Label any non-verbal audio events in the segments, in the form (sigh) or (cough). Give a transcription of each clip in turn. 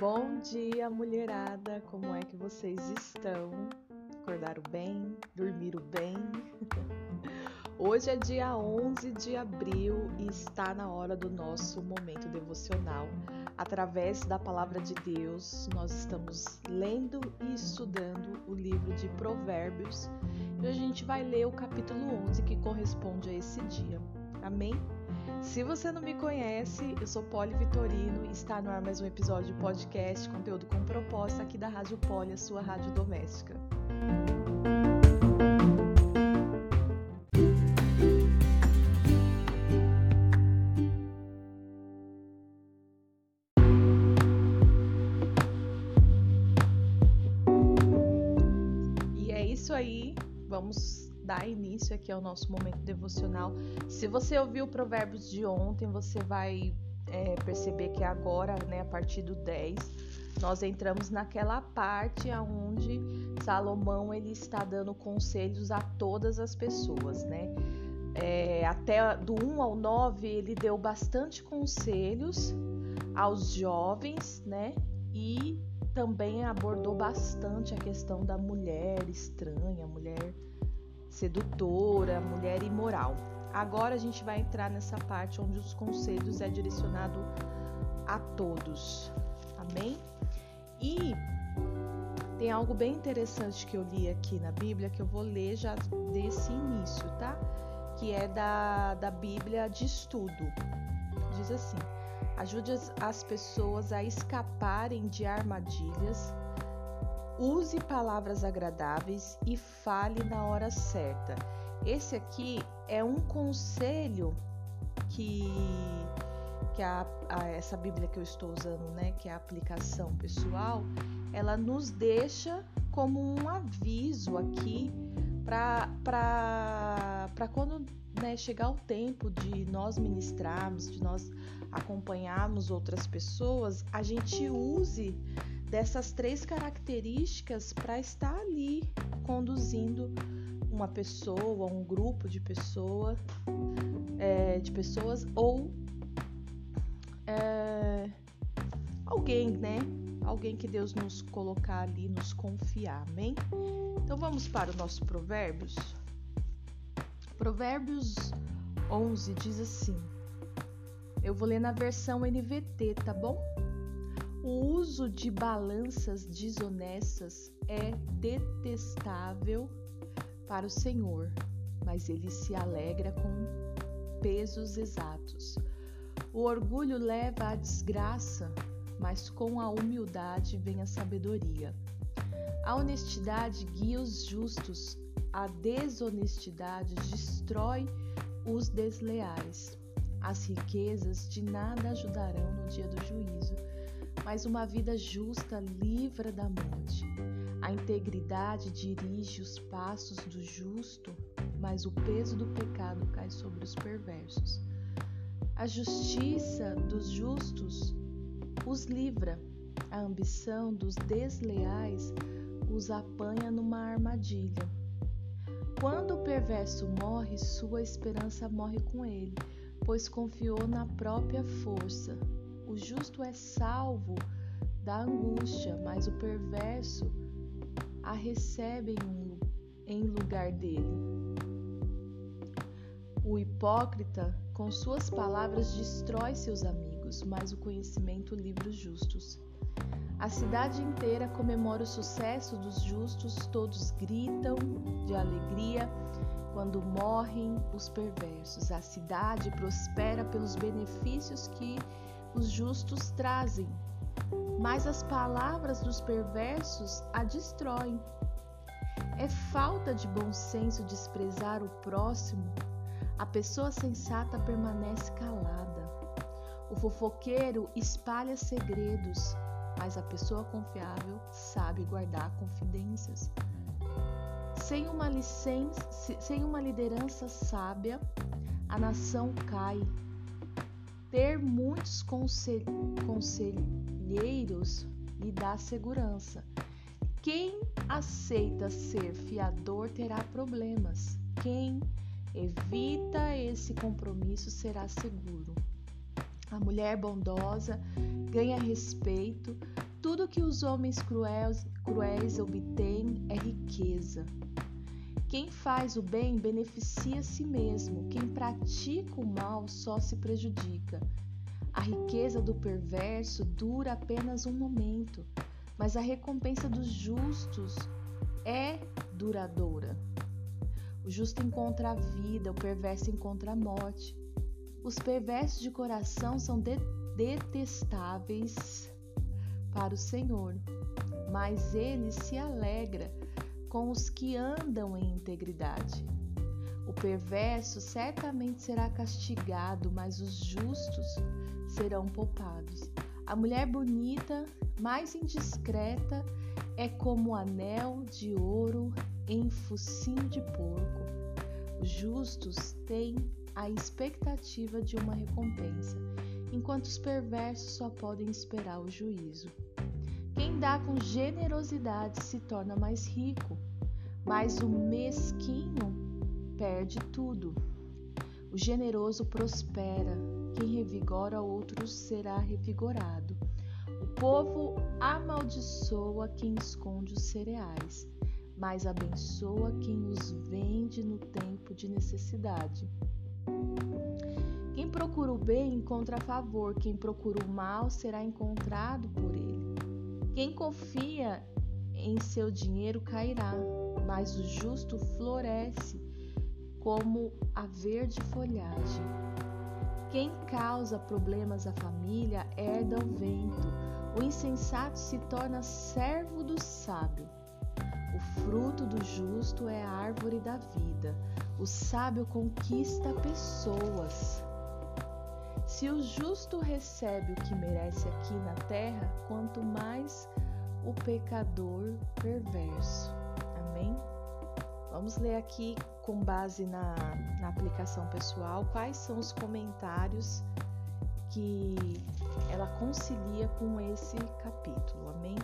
Bom dia, mulherada! Como é que vocês estão? Acordaram bem? Dormiram bem? (laughs) Hoje é dia 11 de abril e está na hora do nosso momento devocional. Através da palavra de Deus, nós estamos lendo e estudando o livro de Provérbios e a gente vai ler o capítulo 11 que corresponde a esse dia. Amém? Se você não me conhece, eu sou Poli Vitorino e está no ar mais um episódio de podcast, conteúdo com proposta aqui da Rádio Poli, a sua rádio doméstica. Início aqui ao nosso momento devocional. Se você ouviu o Provérbios de ontem, você vai é, perceber que agora, né, a partir do 10, nós entramos naquela parte onde Salomão ele está dando conselhos a todas as pessoas, né? É, até do 1 ao 9 ele deu bastante conselhos aos jovens, né? E também abordou bastante a questão da mulher estranha, mulher sedutora, mulher imoral. Agora a gente vai entrar nessa parte onde os conselhos é direcionado a todos. Amém? E tem algo bem interessante que eu li aqui na Bíblia que eu vou ler já desse início, tá? Que é da, da Bíblia de estudo. Diz assim: ajude as, as pessoas a escaparem de armadilhas, use palavras agradáveis e fale na hora certa. Esse aqui é um conselho que, que a, a, essa Bíblia que eu estou usando, né, que é a aplicação pessoal, ela nos deixa como um aviso aqui para quando né, chegar o tempo de nós ministrarmos, de nós acompanharmos outras pessoas, a gente use dessas três características para estar ali conduzindo uma pessoa, um grupo de pessoa, é, de pessoas ou é, alguém, né? Alguém que Deus nos colocar ali, nos confiar, amém? Então vamos para o nosso Provérbios. Provérbios 11 diz assim: Eu vou ler na versão NVT, tá bom? O uso de balanças desonestas é detestável para o Senhor, mas ele se alegra com pesos exatos. O orgulho leva à desgraça, mas com a humildade vem a sabedoria. A honestidade guia os justos, a desonestidade destrói os desleais. As riquezas de nada ajudarão no dia do juízo, mas uma vida justa livra da morte. A integridade dirige os passos do justo, mas o peso do pecado cai sobre os perversos. A justiça dos justos os livra, a ambição dos desleais os apanha numa armadilha. Quando o perverso morre, sua esperança morre com ele, pois confiou na própria força. O justo é salvo da angústia, mas o perverso a recebe em lugar dele. O hipócrita, com suas palavras, destrói seus amigos, mas o conhecimento livra os justos. A cidade inteira comemora o sucesso dos justos, todos gritam de alegria quando morrem os perversos. A cidade prospera pelos benefícios que os justos trazem, mas as palavras dos perversos a destroem. É falta de bom senso desprezar o próximo. A pessoa sensata permanece calada. O fofoqueiro espalha segredos mas a pessoa confiável sabe guardar confidências. Sem uma, licença, sem uma liderança sábia, a nação cai. Ter muitos conselheiros lhe dá segurança. Quem aceita ser fiador terá problemas. Quem evita esse compromisso, será seguro. A mulher bondosa ganha respeito, tudo que os homens cruéis, cruéis obtêm é riqueza. Quem faz o bem beneficia si mesmo, quem pratica o mal só se prejudica. A riqueza do perverso dura apenas um momento, mas a recompensa dos justos é duradoura. O justo encontra a vida, o perverso encontra a morte. Os perversos de coração são de detestáveis para o Senhor, mas ele se alegra com os que andam em integridade. O perverso certamente será castigado, mas os justos serão poupados. A mulher bonita, mais indiscreta, é como anel de ouro em focinho de porco. Os justos têm a expectativa de uma recompensa, enquanto os perversos só podem esperar o juízo. Quem dá com generosidade se torna mais rico, mas o mesquinho perde tudo. O generoso prospera, quem revigora outros será revigorado. O povo amaldiçoa quem esconde os cereais, mas abençoa quem os vende no tempo de necessidade. Quem procura o bem encontra favor, quem procura o mal será encontrado por ele. Quem confia em seu dinheiro cairá, mas o justo floresce como a verde folhagem. Quem causa problemas à família herda o vento. O insensato se torna servo do sábio. O fruto do justo é a árvore da vida. O sábio conquista pessoas. Se o justo recebe o que merece aqui na terra, quanto mais o pecador perverso. Amém? Vamos ler aqui, com base na, na aplicação pessoal, quais são os comentários que ela concilia com esse capítulo. Amém?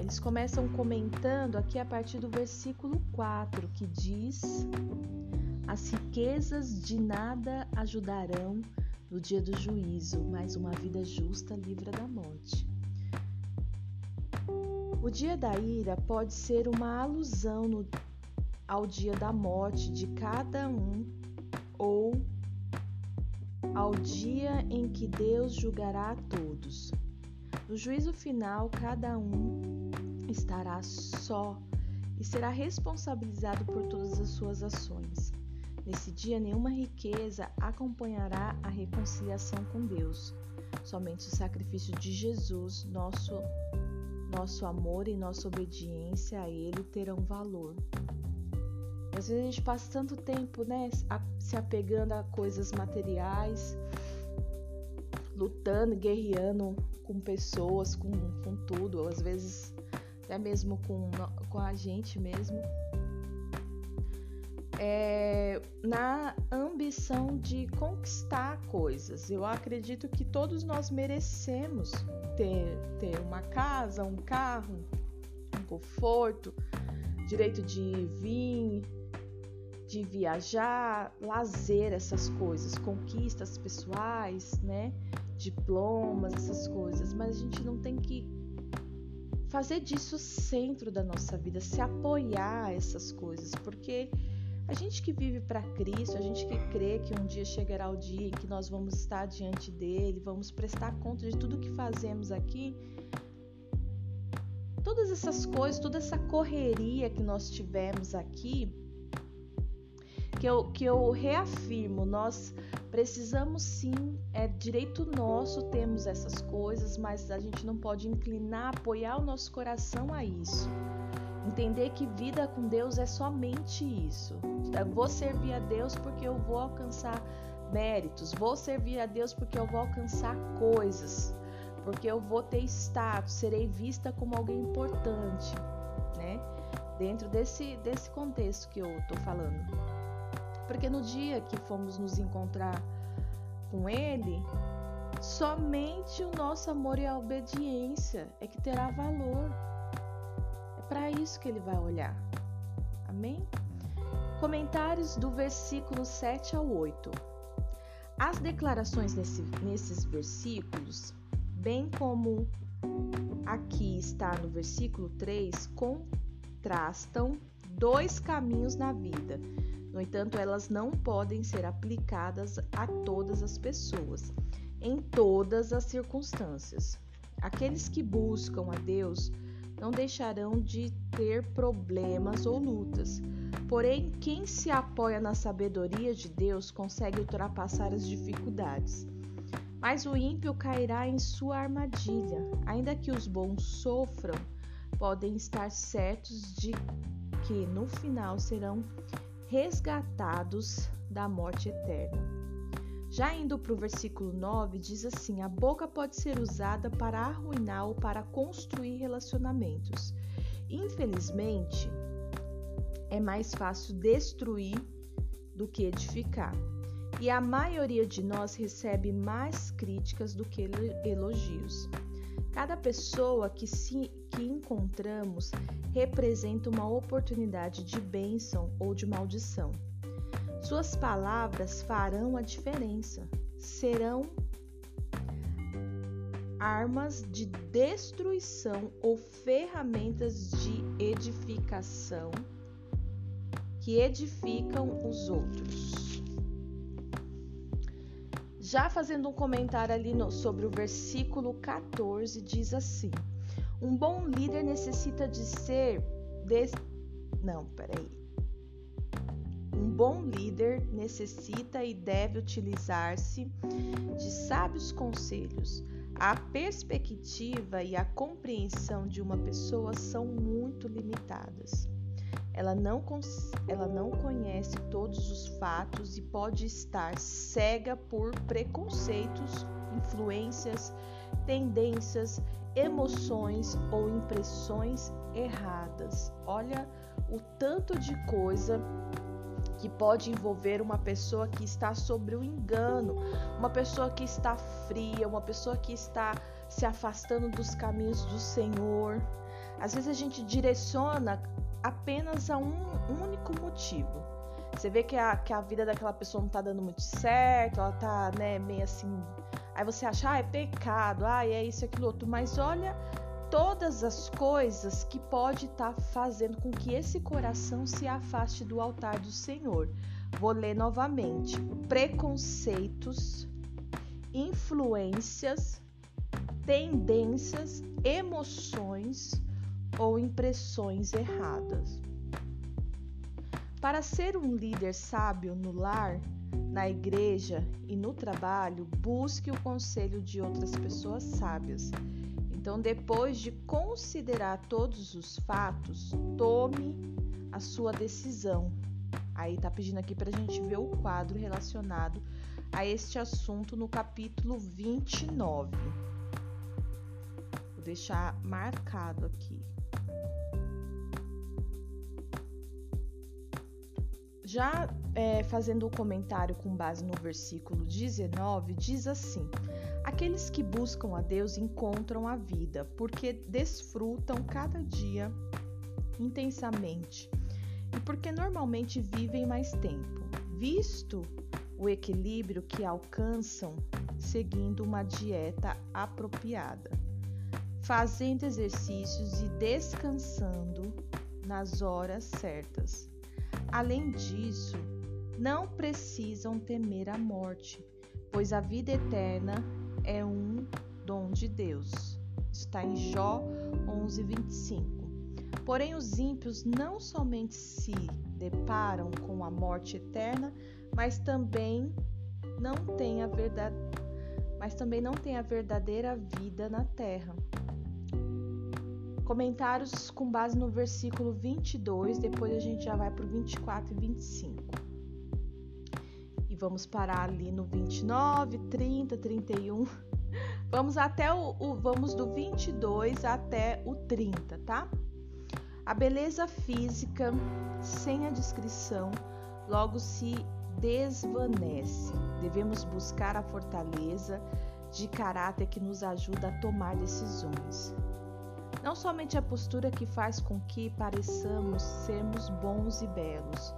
Eles começam comentando aqui a partir do versículo 4, que diz: As riquezas de nada ajudarão no dia do juízo, mas uma vida justa livra da morte. O dia da ira pode ser uma alusão no, ao dia da morte de cada um ou ao dia em que Deus julgará a todos. No juízo final, cada um estará só e será responsabilizado por todas as suas ações. Nesse dia, nenhuma riqueza acompanhará a reconciliação com Deus. Somente o sacrifício de Jesus, nosso, nosso amor e nossa obediência a Ele terão valor. Às vezes a gente passa tanto tempo né, se apegando a coisas materiais, lutando, guerreando com pessoas, com, com tudo, às vezes até mesmo com, com a gente mesmo é, na ambição de conquistar coisas. Eu acredito que todos nós merecemos ter, ter uma casa, um carro, um conforto, direito de vir, de viajar, lazer, essas coisas, conquistas pessoais, né? Diplomas, essas coisas. Mas a gente não tem que fazer disso o centro da nossa vida, se apoiar a essas coisas, porque a gente que vive para Cristo, a gente que crê que um dia chegará o dia em que nós vamos estar diante dele, vamos prestar conta de tudo que fazemos aqui. Todas essas coisas, toda essa correria que nós tivemos aqui, que eu, que eu reafirmo, nós precisamos sim, é direito nosso termos essas coisas, mas a gente não pode inclinar, apoiar o nosso coração a isso. Entender que vida com Deus é somente isso. Eu vou servir a Deus porque eu vou alcançar méritos, vou servir a Deus porque eu vou alcançar coisas, porque eu vou ter status, serei vista como alguém importante, né? Dentro desse, desse contexto que eu tô falando. Porque no dia que fomos nos encontrar com Ele, somente o nosso amor e a obediência é que terá valor para isso que ele vai olhar. Amém? Comentários do versículo 7 ao 8. As declarações nesse, nesses versículos, bem como aqui está no versículo 3, contrastam dois caminhos na vida. No entanto, elas não podem ser aplicadas a todas as pessoas, em todas as circunstâncias. Aqueles que buscam a Deus não deixarão de ter problemas ou lutas. Porém, quem se apoia na sabedoria de Deus consegue ultrapassar as dificuldades. Mas o ímpio cairá em sua armadilha. Ainda que os bons sofram, podem estar certos de que no final serão resgatados da morte eterna. Já indo para o versículo 9, diz assim: A boca pode ser usada para arruinar ou para construir relacionamentos. Infelizmente, é mais fácil destruir do que edificar. E a maioria de nós recebe mais críticas do que elogios. Cada pessoa que, se, que encontramos representa uma oportunidade de bênção ou de maldição. Suas palavras farão a diferença, serão armas de destruição ou ferramentas de edificação que edificam os outros. Já fazendo um comentário ali no, sobre o versículo 14, diz assim: Um bom líder necessita de ser. Des... Não, peraí. Um bom líder necessita e deve utilizar-se de sábios conselhos. A perspectiva e a compreensão de uma pessoa são muito limitadas. Ela não, ela não conhece todos os fatos e pode estar cega por preconceitos, influências, tendências, emoções ou impressões erradas. Olha o tanto de coisa que pode envolver uma pessoa que está sobre o engano, uma pessoa que está fria, uma pessoa que está se afastando dos caminhos do Senhor. Às vezes a gente direciona apenas a um único motivo. Você vê que a, que a vida daquela pessoa não está dando muito certo, ela está né, meio assim. Aí você acha, ah, é pecado, ah, é isso, aquilo outro. Mas olha todas as coisas que pode estar tá fazendo com que esse coração se afaste do altar do Senhor. Vou ler novamente: preconceitos, influências, tendências, emoções ou impressões erradas. Para ser um líder sábio no lar, na igreja e no trabalho, busque o conselho de outras pessoas sábias então, depois de considerar todos os fatos, tome a sua decisão. Aí tá pedindo aqui para a gente ver o quadro relacionado a este assunto no capítulo 29. Vou deixar marcado aqui. Já é, fazendo o um comentário com base no versículo 19, diz assim: Aqueles que buscam a Deus encontram a vida, porque desfrutam cada dia intensamente e porque normalmente vivem mais tempo, visto o equilíbrio que alcançam seguindo uma dieta apropriada, fazendo exercícios e descansando nas horas certas. Além disso, não precisam temer a morte, pois a vida eterna é um dom de Deus. Está em Jó 11:25. Porém, os ímpios não somente se deparam com a morte eterna, mas também não têm a verdade, mas também não têm a verdadeira vida na terra. Comentários com base no versículo 22, depois a gente já vai para o 24 e 25. E vamos parar ali no 29, 30, 31. Vamos até o, o vamos do 22 até o 30, tá? A beleza física sem a descrição logo se desvanece. Devemos buscar a fortaleza de caráter que nos ajuda a tomar decisões. Não somente a postura que faz com que pareçamos sermos bons e belos,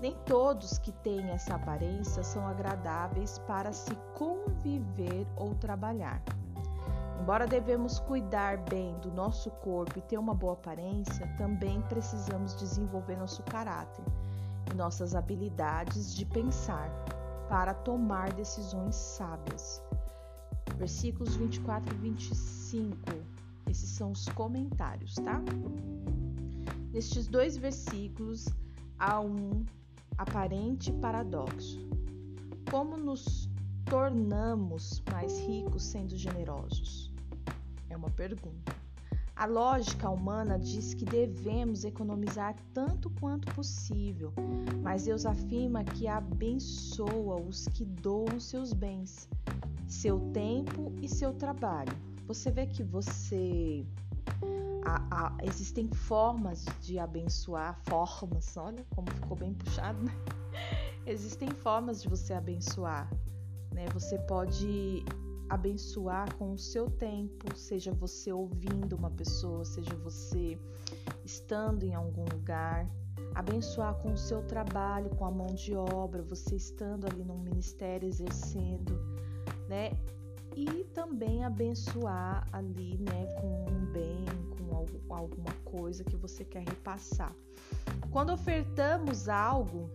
Nem todos que têm essa aparência são agradáveis para se conviver ou trabalhar. Embora devemos cuidar bem do nosso corpo e ter uma boa aparência, também precisamos desenvolver nosso caráter e nossas habilidades de pensar para tomar decisões sábias. Versículos 24 e 25. Esses são os comentários, tá? Nestes dois versículos há um aparente paradoxo. Como nos tornamos mais ricos sendo generosos? É uma pergunta. A lógica humana diz que devemos economizar tanto quanto possível, mas Deus afirma que abençoa os que doam seus bens, seu tempo e seu trabalho. Você vê que você existem formas de abençoar, formas, olha como ficou bem puxado, né? (laughs) Existem formas de você abençoar, né? Você pode abençoar com o seu tempo, seja você ouvindo uma pessoa, seja você estando em algum lugar, abençoar com o seu trabalho, com a mão de obra, você estando ali num ministério exercendo, né? E também abençoar ali, né, com um bem, com alguma coisa que você quer repassar. Quando ofertamos algo,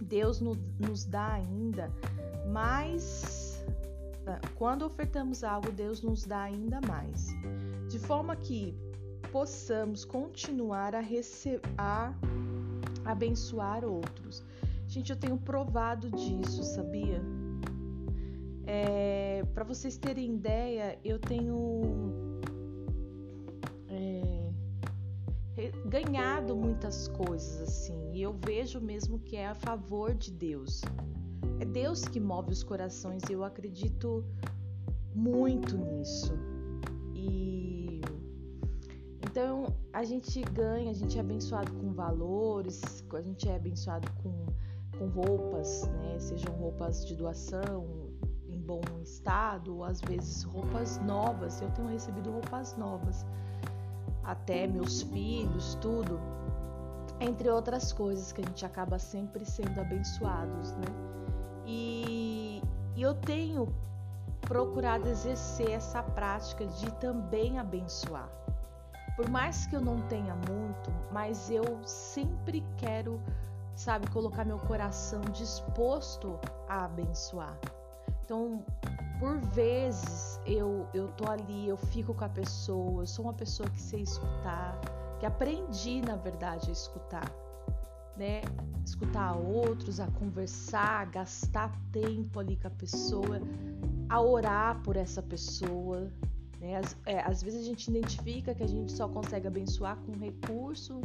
Deus nos dá ainda mais. Ah, quando ofertamos algo, Deus nos dá ainda mais, de forma que possamos continuar a, a abençoar outros. Gente, eu tenho provado disso, sabia? É, Para vocês terem ideia, eu tenho ganhado muitas coisas assim, e eu vejo mesmo que é a favor de Deus. É Deus que move os corações, e eu acredito muito nisso. E então a gente ganha, a gente é abençoado com valores, a gente é abençoado com, com roupas, né? Sejam roupas de doação bom estado, ou às vezes roupas novas. Eu tenho recebido roupas novas até meus filhos, tudo, entre outras coisas que a gente acaba sempre sendo abençoados, né? E, e eu tenho procurado exercer essa prática de também abençoar. Por mais que eu não tenha muito, mas eu sempre quero, sabe, colocar meu coração disposto a abençoar. Então, por vezes eu, eu tô ali, eu fico com a pessoa, eu sou uma pessoa que sei escutar, que aprendi, na verdade, a escutar, né? Escutar outros, a conversar, a gastar tempo ali com a pessoa, a orar por essa pessoa. Né? Às, é, às vezes a gente identifica que a gente só consegue abençoar com recurso,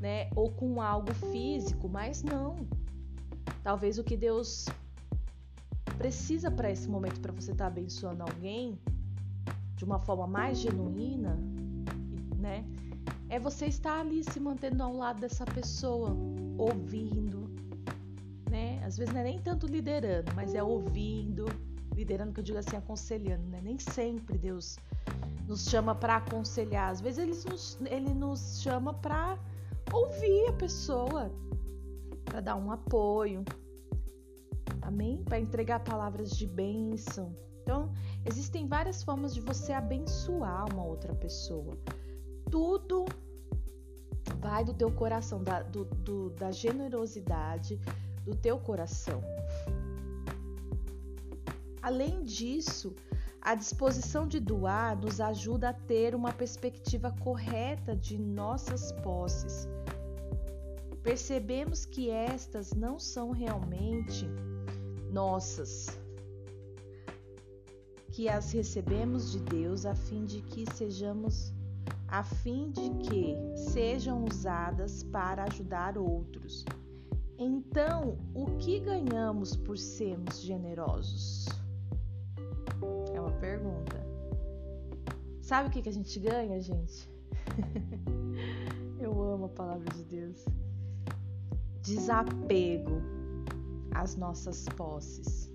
né? Ou com algo físico, mas não. Talvez o que Deus precisa para esse momento para você estar tá abençoando alguém de uma forma mais genuína, né? É você estar ali se mantendo ao lado dessa pessoa, ouvindo, né? Às vezes não é nem tanto liderando, mas é ouvindo, liderando que eu digo assim, aconselhando, né? Nem sempre Deus nos chama para aconselhar, às vezes ele nos, ele nos chama para ouvir a pessoa, para dar um apoio, Amém? Para entregar palavras de bênção. Então, existem várias formas de você abençoar uma outra pessoa. Tudo vai do teu coração, da, do, do, da generosidade do teu coração. Além disso, a disposição de doar nos ajuda a ter uma perspectiva correta de nossas posses. Percebemos que estas não são realmente nossas, que as recebemos de Deus a fim de que sejamos a fim de que sejam usadas para ajudar outros. Então, o que ganhamos por sermos generosos? É uma pergunta. Sabe o que, que a gente ganha, gente? (laughs) Eu amo a palavra de Deus. Desapego as nossas posses.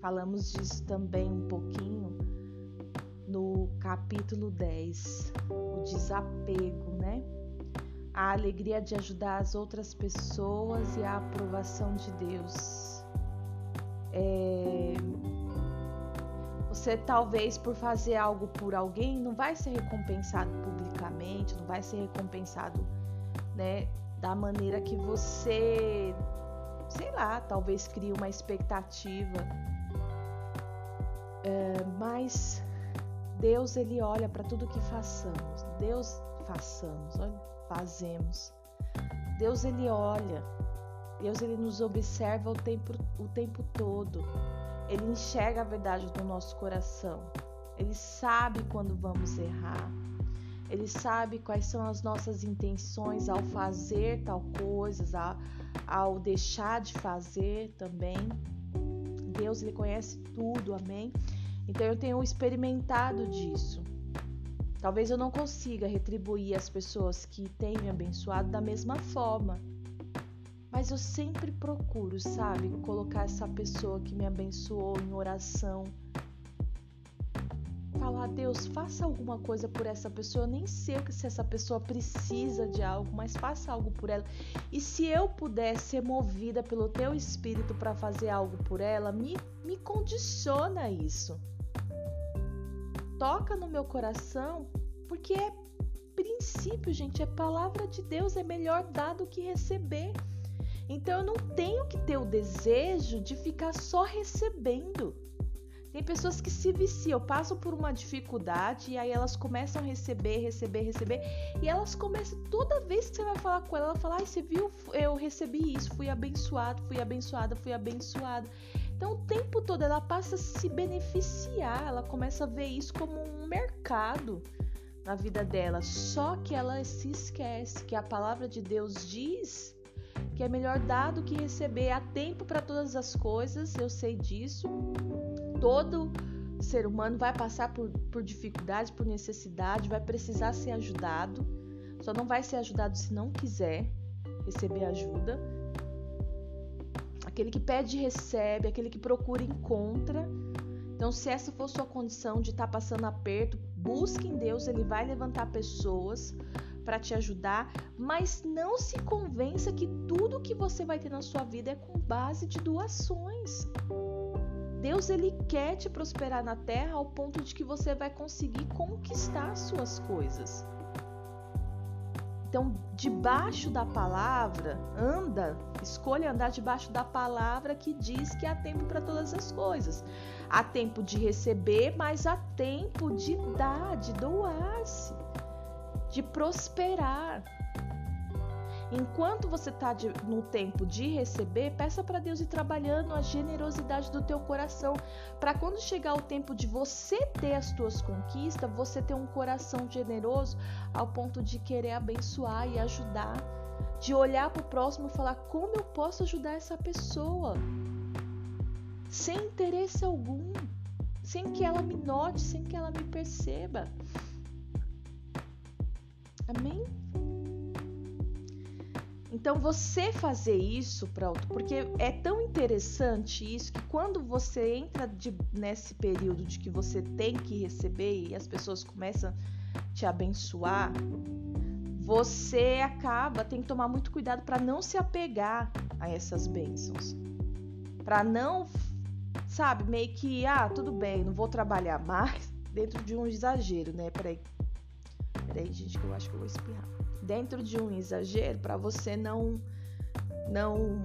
Falamos disso também um pouquinho no capítulo 10, o desapego, né? a alegria de ajudar as outras pessoas e a aprovação de Deus. É... Você talvez por fazer algo por alguém não vai ser recompensado publicamente, não vai ser recompensado, né, da maneira que você, sei lá, talvez crie uma expectativa. É, mas Deus ele olha para tudo que façamos. Deus façamos, olha, fazemos. Deus ele olha. Deus ele nos observa o tempo, o tempo todo. Ele enxerga a verdade no nosso coração. Ele sabe quando vamos errar. Ele sabe quais são as nossas intenções ao fazer tal coisas, ao, deixar de fazer também. Deus ele conhece tudo, amém? Então eu tenho experimentado disso. Talvez eu não consiga retribuir as pessoas que têm me abençoado da mesma forma. Mas eu sempre procuro, sabe, colocar essa pessoa que me abençoou em oração. Falar, Deus, faça alguma coisa por essa pessoa. Eu nem sei se essa pessoa precisa de algo, mas faça algo por ela. E se eu puder ser movida pelo teu espírito para fazer algo por ela, me, me condiciona isso toca no meu coração, porque é princípio, gente, é palavra de Deus, é melhor dar do que receber. Então eu não tenho que ter o desejo de ficar só recebendo. Tem pessoas que se viciam, passam por uma dificuldade e aí elas começam a receber, receber, receber. E elas começam, toda vez que você vai falar com ela, ela fala: Ai, você viu? Eu recebi isso, fui abençoado, fui abençoada, fui abençoada. Então, o tempo todo ela passa a se beneficiar, ela começa a ver isso como um mercado na vida dela. Só que ela se esquece que a palavra de Deus diz que é melhor dar do que receber. Há tempo para todas as coisas, eu sei disso. Todo ser humano vai passar por, por dificuldade, por necessidade, vai precisar ser ajudado. Só não vai ser ajudado se não quiser receber ajuda. Aquele que pede, recebe, aquele que procura, encontra. Então, se essa for sua condição de estar tá passando aperto, busque em Deus, Ele vai levantar pessoas para te ajudar, mas não se convença que tudo que você vai ter na sua vida é com base de doações. Deus ele quer te prosperar na terra ao ponto de que você vai conseguir conquistar as suas coisas. Então, debaixo da palavra, anda, escolha andar debaixo da palavra que diz que há tempo para todas as coisas. Há tempo de receber, mas há tempo de dar, de doar-se, de prosperar. Enquanto você está no tempo de receber, peça para Deus ir trabalhando a generosidade do teu coração, para quando chegar o tempo de você ter as tuas conquistas, você ter um coração generoso ao ponto de querer abençoar e ajudar, de olhar para o próximo e falar como eu posso ajudar essa pessoa, sem interesse algum, sem que ela me note, sem que ela me perceba. Amém? Então você fazer isso, pronto, porque é tão interessante isso que quando você entra de, nesse período de que você tem que receber e as pessoas começam a te abençoar, você acaba, tem que tomar muito cuidado para não se apegar a essas bênçãos. Para não, sabe, meio que, ah, tudo bem, não vou trabalhar mais, (laughs) dentro de um exagero, né? Peraí. Peraí, gente, que eu acho que eu vou espirrar dentro de um exagero para você não não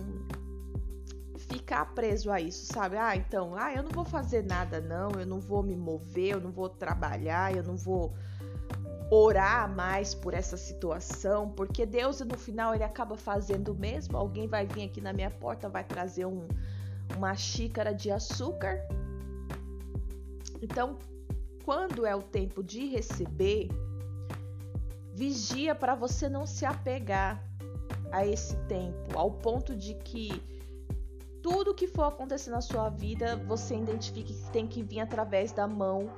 ficar preso a isso, sabe? Ah, então, ah, eu não vou fazer nada não, eu não vou me mover, eu não vou trabalhar, eu não vou orar mais por essa situação, porque Deus no final ele acaba fazendo mesmo. Alguém vai vir aqui na minha porta, vai trazer um, uma xícara de açúcar. Então, quando é o tempo de receber, Vigia para você não se apegar a esse tempo, ao ponto de que tudo que for acontecer na sua vida, você identifique que tem que vir através da mão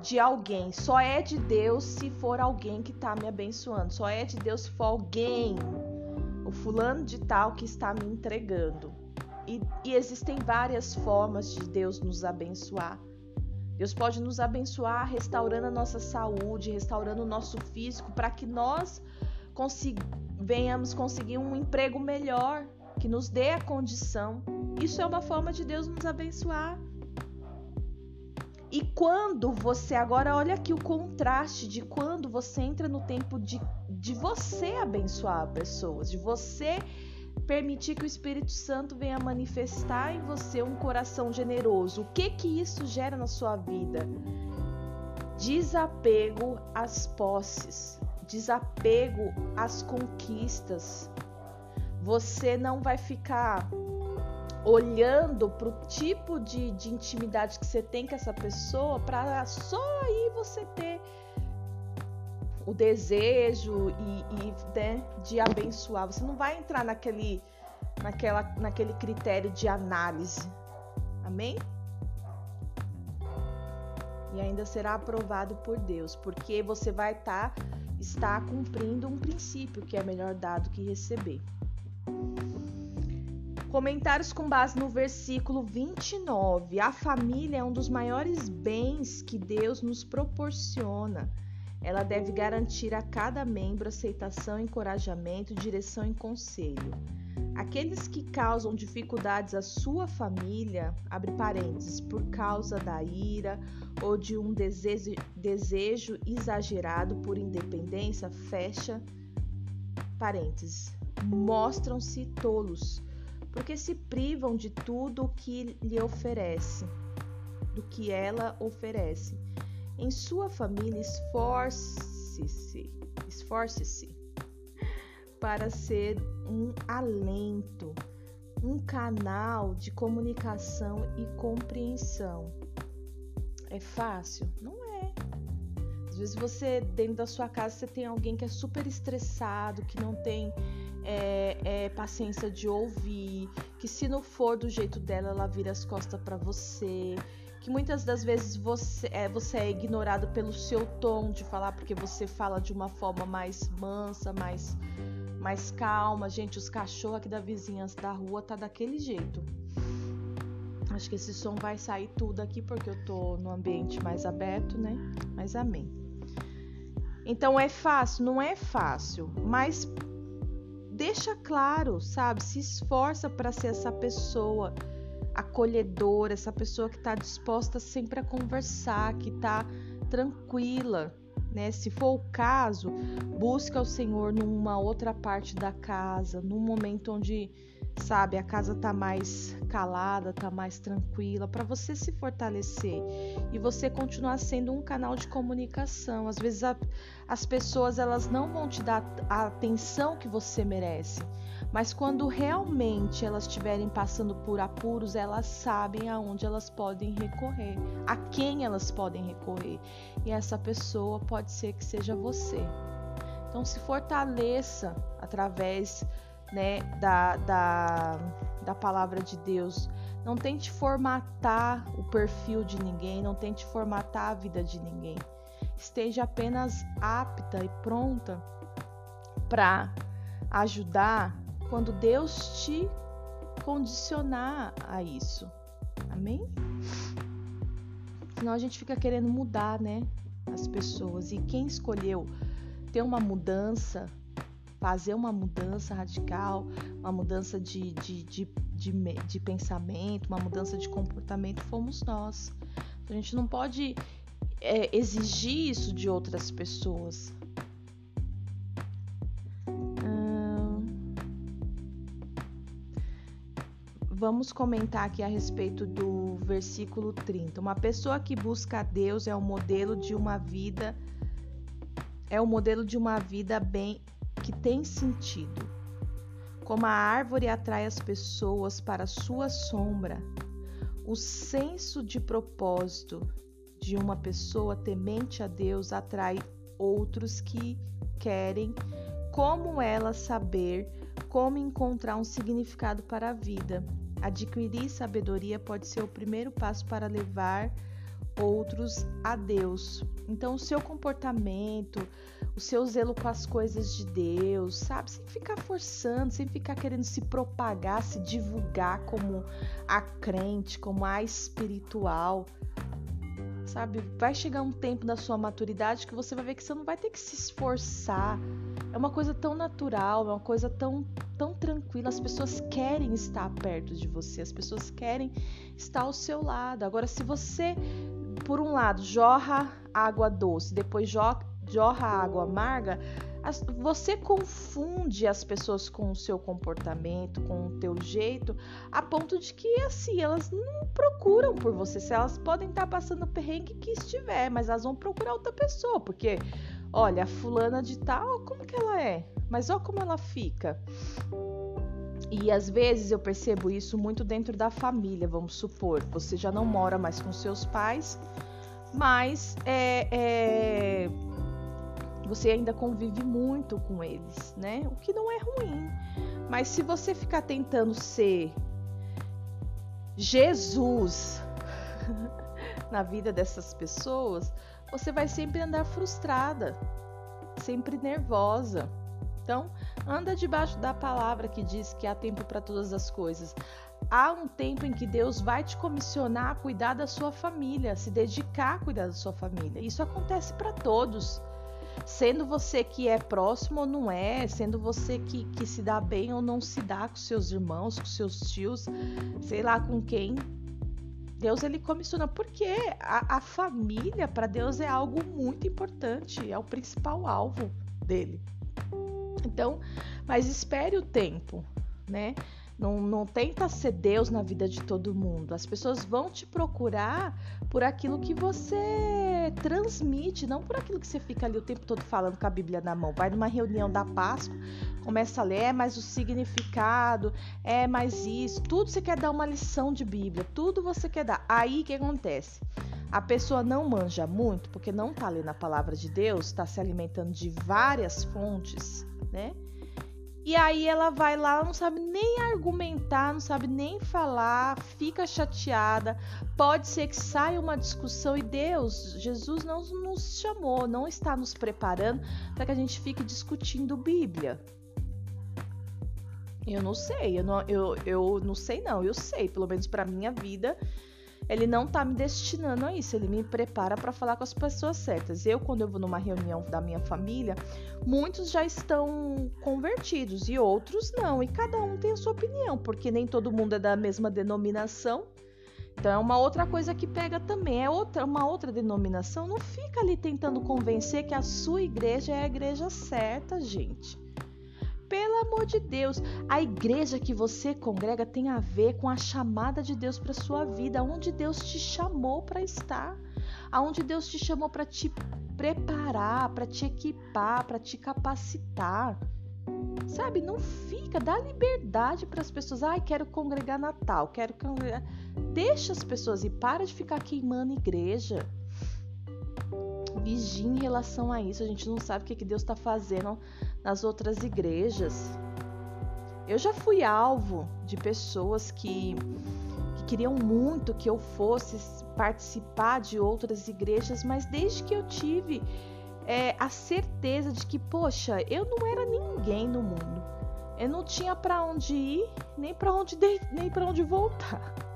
de alguém. Só é de Deus se for alguém que está me abençoando. Só é de Deus se for alguém, o fulano de tal que está me entregando. E, e existem várias formas de Deus nos abençoar. Deus pode nos abençoar restaurando a nossa saúde, restaurando o nosso físico, para que nós venhamos conseguir um emprego melhor, que nos dê a condição. Isso é uma forma de Deus nos abençoar. E quando você, agora olha aqui o contraste de quando você entra no tempo de, de você abençoar pessoas, de você permitir que o Espírito Santo venha manifestar em você um coração generoso. O que que isso gera na sua vida? Desapego às posses, desapego às conquistas. Você não vai ficar olhando para o tipo de, de intimidade que você tem com essa pessoa para só aí você ter o desejo e, e né, de abençoar. Você não vai entrar naquele, naquela, naquele critério de análise. Amém? E ainda será aprovado por Deus, porque você vai estar tá, estar cumprindo um princípio que é melhor dado que receber. Comentários com base no versículo 29. A família é um dos maiores bens que Deus nos proporciona. Ela deve garantir a cada membro aceitação, encorajamento, direção e conselho. Aqueles que causam dificuldades à sua família, abre parênteses, por causa da ira ou de um desejo, desejo exagerado por independência, fecha parênteses, mostram-se tolos porque se privam de tudo o que lhe oferece, do que ela oferece. Em sua família, esforce-se, esforce-se para ser um alento, um canal de comunicação e compreensão. É fácil? Não é. Às vezes você dentro da sua casa você tem alguém que é super estressado, que não tem é, é, paciência de ouvir, que se não for do jeito dela, ela vira as costas para você, que muitas das vezes você é, você é ignorado pelo seu tom de falar, porque você fala de uma forma mais mansa, mais, mais calma. Gente, os cachorros aqui da vizinhança da rua tá daquele jeito. Acho que esse som vai sair tudo aqui porque eu tô no ambiente mais aberto, né? Mas amém. Então é fácil? Não é fácil, mas deixa claro, sabe? Se esforça para ser essa pessoa acolhedora, essa pessoa que está disposta sempre a conversar, que está tranquila, né? Se for o caso, busca o Senhor numa outra parte da casa, num momento onde sabe, a casa tá mais calada, tá mais tranquila, para você se fortalecer e você continuar sendo um canal de comunicação. Às vezes a, as pessoas elas não vão te dar a atenção que você merece, mas quando realmente elas estiverem passando por apuros, elas sabem aonde elas podem recorrer, a quem elas podem recorrer. E essa pessoa pode ser que seja você. Então se fortaleça através né, da, da, da palavra de Deus. Não tente formatar o perfil de ninguém, não tente formatar a vida de ninguém. Esteja apenas apta e pronta para ajudar quando Deus te condicionar a isso. Amém? Senão a gente fica querendo mudar, né? As pessoas. E quem escolheu ter uma mudança fazer uma mudança radical, uma mudança de, de, de, de, de pensamento, uma mudança de comportamento, fomos nós. A gente não pode é, exigir isso de outras pessoas. vamos comentar aqui a respeito do versículo 30. Uma pessoa que busca a Deus é o modelo de uma vida é o modelo de uma vida bem que tem sentido. Como a árvore atrai as pessoas para sua sombra, o senso de propósito de uma pessoa temente a Deus atrai outros que querem, como ela, saber como encontrar um significado para a vida. Adquirir sabedoria pode ser o primeiro passo para levar outros a Deus. Então, o seu comportamento, o seu zelo com as coisas de Deus, sabe? Sem ficar forçando, sem ficar querendo se propagar, se divulgar como a crente, como a espiritual. Sabe? Vai chegar um tempo da sua maturidade que você vai ver que você não vai ter que se esforçar é uma coisa tão natural, é uma coisa tão, tão tranquila. As pessoas querem estar perto de você, as pessoas querem estar ao seu lado. Agora, se você, por um lado, jorra água doce, depois jorra, água amarga, você confunde as pessoas com o seu comportamento, com o teu jeito, a ponto de que assim, elas não procuram por você. Se elas podem estar passando o perrengue que estiver, mas elas vão procurar outra pessoa, porque olha, a fulana de tal, como que ela é? Mas olha como ela fica. E às vezes eu percebo isso muito dentro da família, vamos supor. Você já não mora mais com seus pais, mas é, é você ainda convive muito com eles, né? O que não é ruim. Mas se você ficar tentando ser Jesus (laughs) na vida dessas pessoas, você vai sempre andar frustrada, sempre nervosa. Então, anda debaixo da palavra que diz que há tempo para todas as coisas. Há um tempo em que Deus vai te comissionar a cuidar da sua família, se dedicar a cuidar da sua família. Isso acontece para todos sendo você que é próximo ou não é, sendo você que, que se dá bem ou não se dá com seus irmãos, com seus tios, sei lá com quem. Deus ele comissiona porque a, a família para Deus é algo muito importante, é o principal alvo dele. Então, mas espere o tempo, né? Não, não tenta ser Deus na vida de todo mundo. As pessoas vão te procurar por aquilo que você transmite, não por aquilo que você fica ali o tempo todo falando com a Bíblia na mão. Vai numa reunião da Páscoa, começa a ler, é mais o significado, é mais isso. Tudo você quer dar uma lição de Bíblia, tudo você quer dar. Aí o que acontece? A pessoa não manja muito, porque não está lendo a palavra de Deus, está se alimentando de várias fontes, né? E aí ela vai lá, ela não sabe nem argumentar, não sabe nem falar, fica chateada. Pode ser que saia uma discussão e Deus, Jesus não nos chamou, não está nos preparando para que a gente fique discutindo Bíblia. Eu não sei, eu não, eu, eu não sei não, eu sei, pelo menos para minha vida, ele não tá me destinando a isso, ele me prepara para falar com as pessoas certas. Eu, quando eu vou numa reunião da minha família, muitos já estão convertidos e outros não, e cada um tem a sua opinião, porque nem todo mundo é da mesma denominação. Então é uma outra coisa que pega também, é outra, uma outra denominação, não fica ali tentando convencer que a sua igreja é a igreja certa, gente. Pelo amor de Deus, a igreja que você congrega tem a ver com a chamada de Deus para sua vida, aonde Deus te chamou para estar, aonde Deus te chamou para te preparar, para te equipar, para te capacitar. Sabe, não fica, dá liberdade para as pessoas. Ai, quero congregar Natal, quero congregar. Deixa as pessoas e para de ficar queimando igreja vigie em relação a isso. A gente não sabe o que, que Deus está fazendo nas outras igrejas. Eu já fui alvo de pessoas que, que queriam muito que eu fosse participar de outras igrejas, mas desde que eu tive é, a certeza de que, poxa, eu não era ninguém no mundo. Eu não tinha para onde ir, nem para onde de, onde voltar.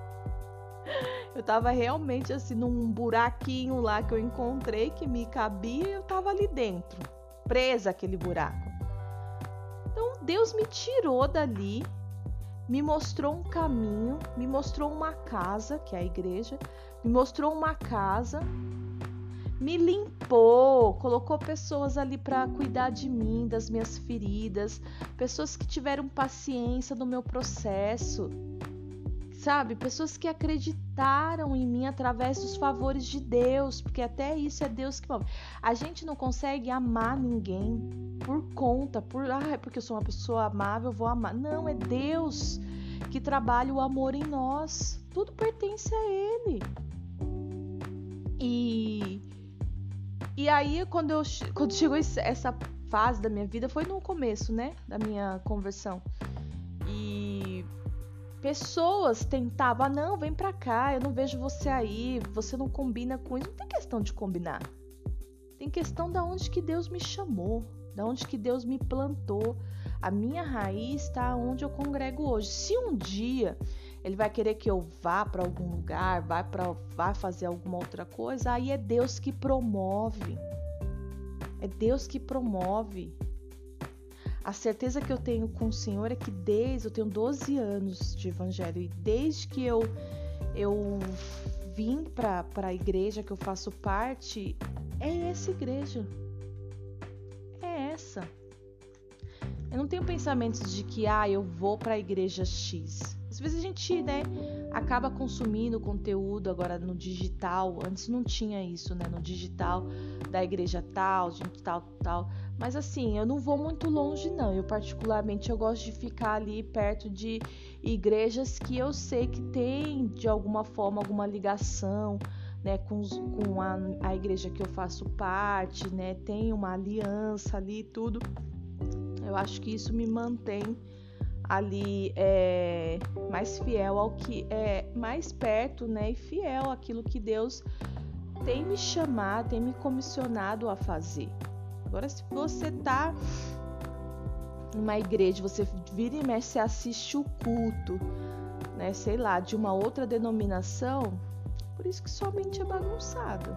Eu tava realmente assim num buraquinho lá que eu encontrei que me cabia, eu tava ali dentro, presa aquele buraco. Então Deus me tirou dali, me mostrou um caminho, me mostrou uma casa, que é a igreja, me mostrou uma casa, me limpou, colocou pessoas ali para cuidar de mim, das minhas feridas, pessoas que tiveram paciência no meu processo sabe? Pessoas que acreditaram em mim através dos favores de Deus, porque até isso é Deus que move. A gente não consegue amar ninguém por conta, por ah, porque eu sou uma pessoa amável, vou amar. Não, é Deus que trabalha o amor em nós. Tudo pertence a Ele. E e aí quando eu quando chegou essa fase da minha vida foi no começo, né, da minha conversão. Pessoas tentavam, ah, não, vem pra cá, eu não vejo você aí, você não combina com isso. Não tem questão de combinar. Tem questão da onde que Deus me chamou, da onde que Deus me plantou. A minha raiz está onde eu congrego hoje. Se um dia ele vai querer que eu vá para algum lugar, vá para vá fazer alguma outra coisa, aí é Deus que promove. É Deus que promove. A certeza que eu tenho com o Senhor é que desde eu tenho 12 anos de evangelho e desde que eu eu vim para a igreja que eu faço parte, é essa igreja. É essa. Eu não tenho pensamentos de que ah, eu vou para a igreja X. Às vezes a gente, né, acaba consumindo conteúdo agora no digital. Antes não tinha isso, né, no digital da igreja tal, de tal, tal. Mas assim, eu não vou muito longe não. Eu particularmente eu gosto de ficar ali perto de igrejas que eu sei que tem de alguma forma alguma ligação, né, com, com a, a igreja que eu faço parte, né, tem uma aliança ali e tudo. Eu acho que isso me mantém ali é, mais fiel ao que é mais perto, né, e fiel àquilo que Deus tem me chamado, tem me comissionado a fazer. Agora, se você tá numa igreja, você vira e mexe, você assiste o culto, né, sei lá, de uma outra denominação, por isso que somente é bagunçado.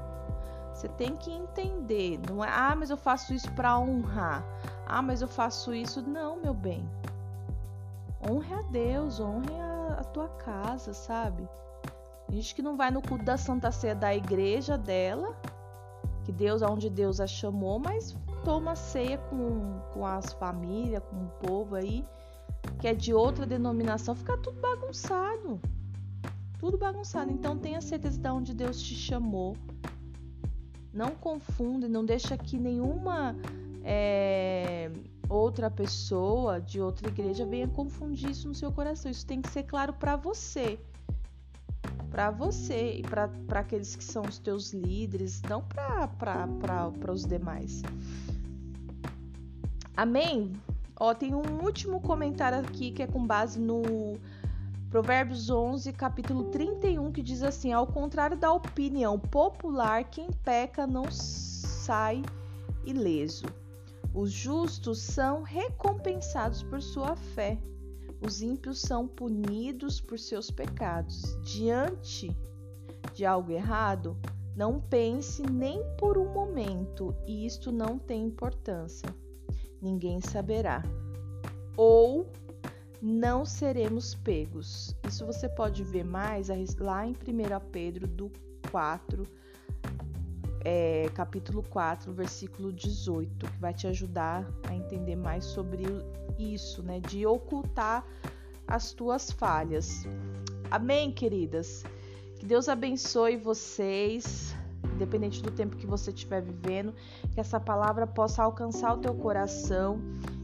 Você tem que entender, não é, ah, mas eu faço isso para honrar. Ah, mas eu faço isso. Não, meu bem. Honre a Deus, honre a, a tua casa, sabe? gente que não vai no culto da Santa Ceia da igreja dela, que Deus, aonde Deus a chamou, mas toma ceia com, com as famílias, com o povo aí, que é de outra denominação, fica tudo bagunçado. Tudo bagunçado. Então tenha certeza de onde Deus te chamou. Não confunde, não deixa que nenhuma é, outra pessoa de outra igreja venha confundir isso no seu coração. Isso tem que ser claro para você. Para você e para aqueles que são os teus líderes, não para os demais. Amém? Ó, tem um último comentário aqui que é com base no Provérbios 11, capítulo 31, que diz assim: Ao contrário da opinião popular, quem peca não sai ileso. Os justos são recompensados por sua fé. Os ímpios são punidos por seus pecados. Diante de algo errado, não pense nem por um momento, e isto não tem importância. Ninguém saberá. Ou não seremos pegos. Isso você pode ver mais lá em 1 Pedro do 4, é, capítulo 4, versículo 18, que vai te ajudar a entender mais sobre isso, né? De ocultar as tuas falhas. Amém, queridas? Que Deus abençoe vocês, independente do tempo que você estiver vivendo, que essa palavra possa alcançar o teu coração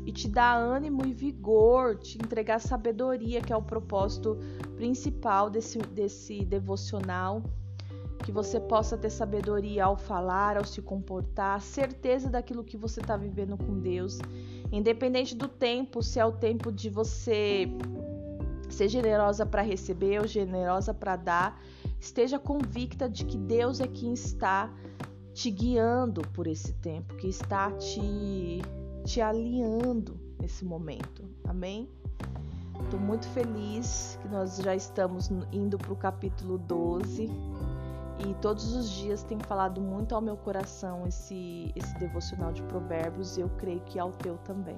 e te dar ânimo e vigor, te entregar sabedoria, que é o propósito principal desse, desse devocional. Que você possa ter sabedoria ao falar, ao se comportar, certeza daquilo que você está vivendo com Deus, independente do tempo, se é o tempo de você ser generosa para receber ou generosa para dar, esteja convicta de que Deus é quem está te guiando por esse tempo, que está te te alinhando nesse momento. Amém? Estou muito feliz que nós já estamos indo para o capítulo 12 e todos os dias tem falado muito ao meu coração esse, esse devocional de provérbios e eu creio que ao teu também.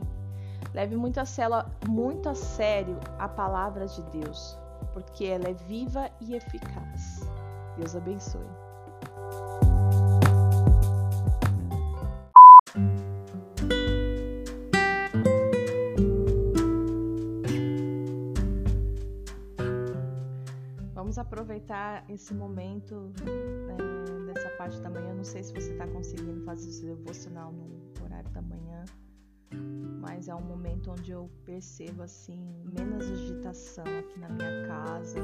Leve muito a, cela, muito a sério a palavra de Deus, porque ela é viva e eficaz. Deus abençoe. Aproveitar esse momento é, dessa parte da manhã. Não sei se você está conseguindo fazer esse devocional no horário da manhã, mas é um momento onde eu percebo assim menos agitação aqui na minha casa,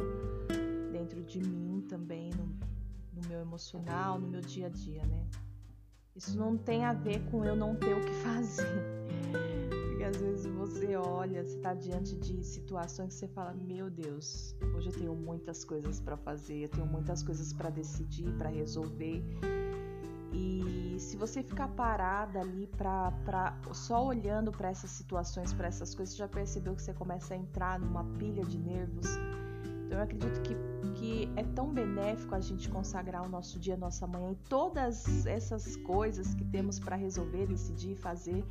dentro de mim também, no, no meu emocional, no meu dia a dia, né? Isso não tem a ver com eu não ter o que fazer às vezes você olha, você está diante de situações que você fala: Meu Deus, hoje eu tenho muitas coisas para fazer, eu tenho muitas coisas para decidir, para resolver. E se você ficar parada ali pra, só olhando para essas situações, para essas coisas, você já percebeu que você começa a entrar numa pilha de nervos. Então eu acredito que, que é tão benéfico a gente consagrar o nosso dia, a nossa manhã e todas essas coisas que temos para resolver, decidir, fazer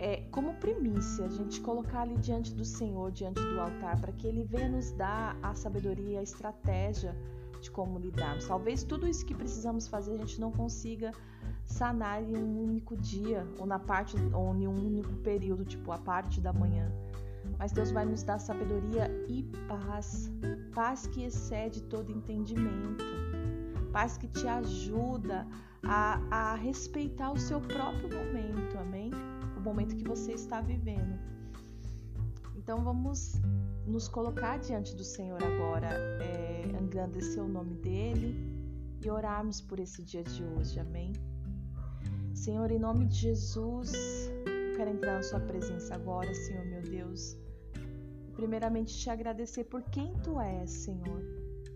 é, como primícia, a gente colocar ali diante do Senhor, diante do altar, para que Ele venha nos dar a sabedoria, a estratégia de como lidarmos. Talvez tudo isso que precisamos fazer a gente não consiga sanar em um único dia, ou na parte, ou em um único período, tipo a parte da manhã. Mas Deus vai nos dar sabedoria e paz, paz que excede todo entendimento, paz que te ajuda a, a respeitar o seu próprio momento, amém? O momento que você está vivendo. Então vamos nos colocar diante do Senhor agora, é, engrandecer o nome dele e orarmos por esse dia de hoje, amém? Senhor, em nome de Jesus, eu quero entrar na Sua presença agora, Senhor meu Deus. Primeiramente, te agradecer por quem Tu és, Senhor.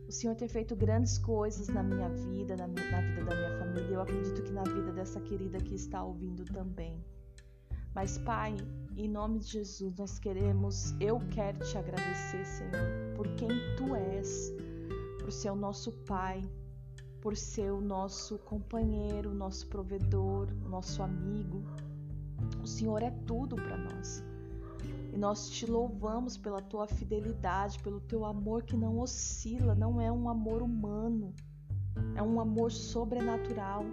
O Senhor tem feito grandes coisas na minha vida, na, minha, na vida da minha família. Eu acredito que na vida dessa querida que está ouvindo também. Mas, Pai, em nome de Jesus, nós queremos, eu quero te agradecer, Senhor, por quem Tu és, por ser o nosso Pai, por ser o nosso companheiro, o nosso provedor, o nosso amigo. O Senhor é tudo para nós. E nós te louvamos pela tua fidelidade, pelo teu amor que não oscila, não é um amor humano, é um amor sobrenatural,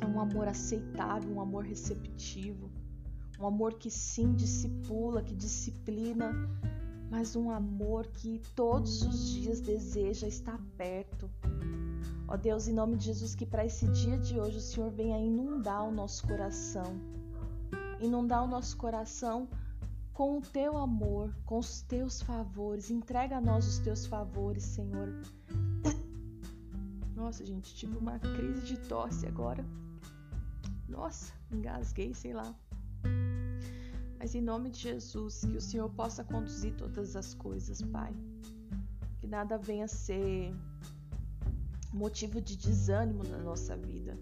é um amor aceitável, um amor receptivo, um amor que sim discipula, que disciplina, mas um amor que todos os dias deseja estar perto, Ó Deus, em nome de Jesus, que para esse dia de hoje o Senhor venha inundar o nosso coração. Inundar o nosso coração com o teu amor, com os teus favores. Entrega a nós os teus favores, Senhor. Nossa, gente, tive uma crise de tosse agora. Nossa, engasguei, sei lá. Mas em nome de Jesus, que o Senhor possa conduzir todas as coisas, Pai. Que nada venha a ser motivo de desânimo na nossa vida,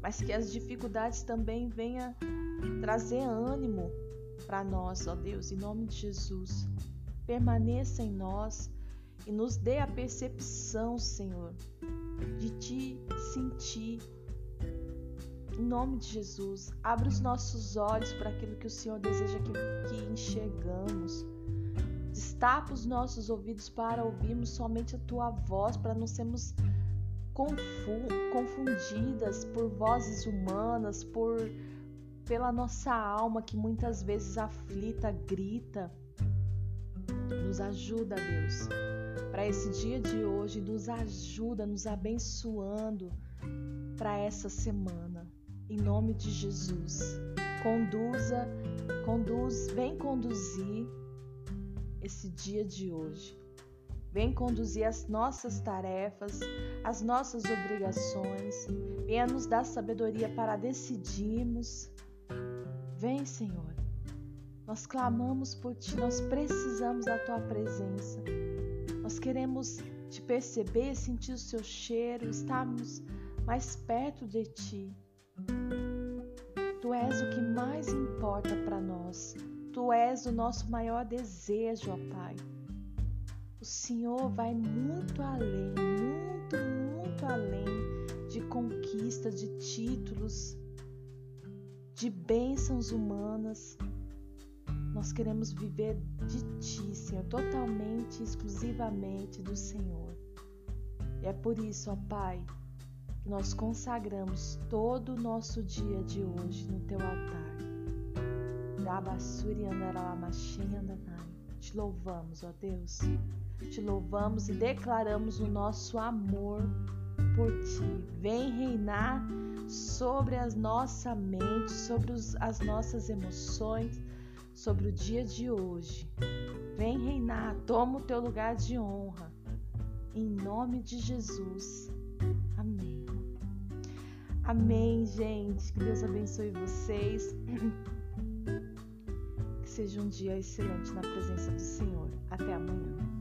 mas que as dificuldades também venham trazer ânimo para nós, ó Deus, em nome de Jesus. Permaneça em nós e nos dê a percepção, Senhor, de te sentir. Em nome de Jesus, abre os nossos olhos para aquilo que o Senhor deseja que, que enxergamos. Destapa os nossos ouvidos para ouvirmos somente a tua voz, para não sermos confundidas por vozes humanas, por pela nossa alma que muitas vezes aflita, grita. Nos ajuda, Deus, para esse dia de hoje, nos ajuda, nos abençoando para essa semana. Em nome de Jesus, conduza, conduz, vem conduzir esse dia de hoje. Vem conduzir as nossas tarefas, as nossas obrigações. Venha nos dar sabedoria para decidirmos. Vem, Senhor. Nós clamamos por Ti, nós precisamos da Tua presença. Nós queremos te perceber, sentir o seu cheiro, estarmos mais perto de Ti. Tu és o que mais importa para nós. Tu és o nosso maior desejo, ó Pai. O Senhor vai muito além, muito, muito além de conquistas, de títulos, de bênçãos humanas. Nós queremos viver de Ti, Senhor, totalmente, exclusivamente do Senhor. E é por isso, ó Pai, nós consagramos todo o nosso dia de hoje no Teu altar. Te louvamos, ó Deus. Te louvamos e declaramos o nosso amor por ti. Vem reinar sobre a nossa mente, sobre os, as nossas emoções, sobre o dia de hoje. Vem reinar, toma o teu lugar de honra. Em nome de Jesus. Amém. Amém, gente. Que Deus abençoe vocês. (clears throat) Que seja um dia excelente na presença do Senhor. Até amanhã.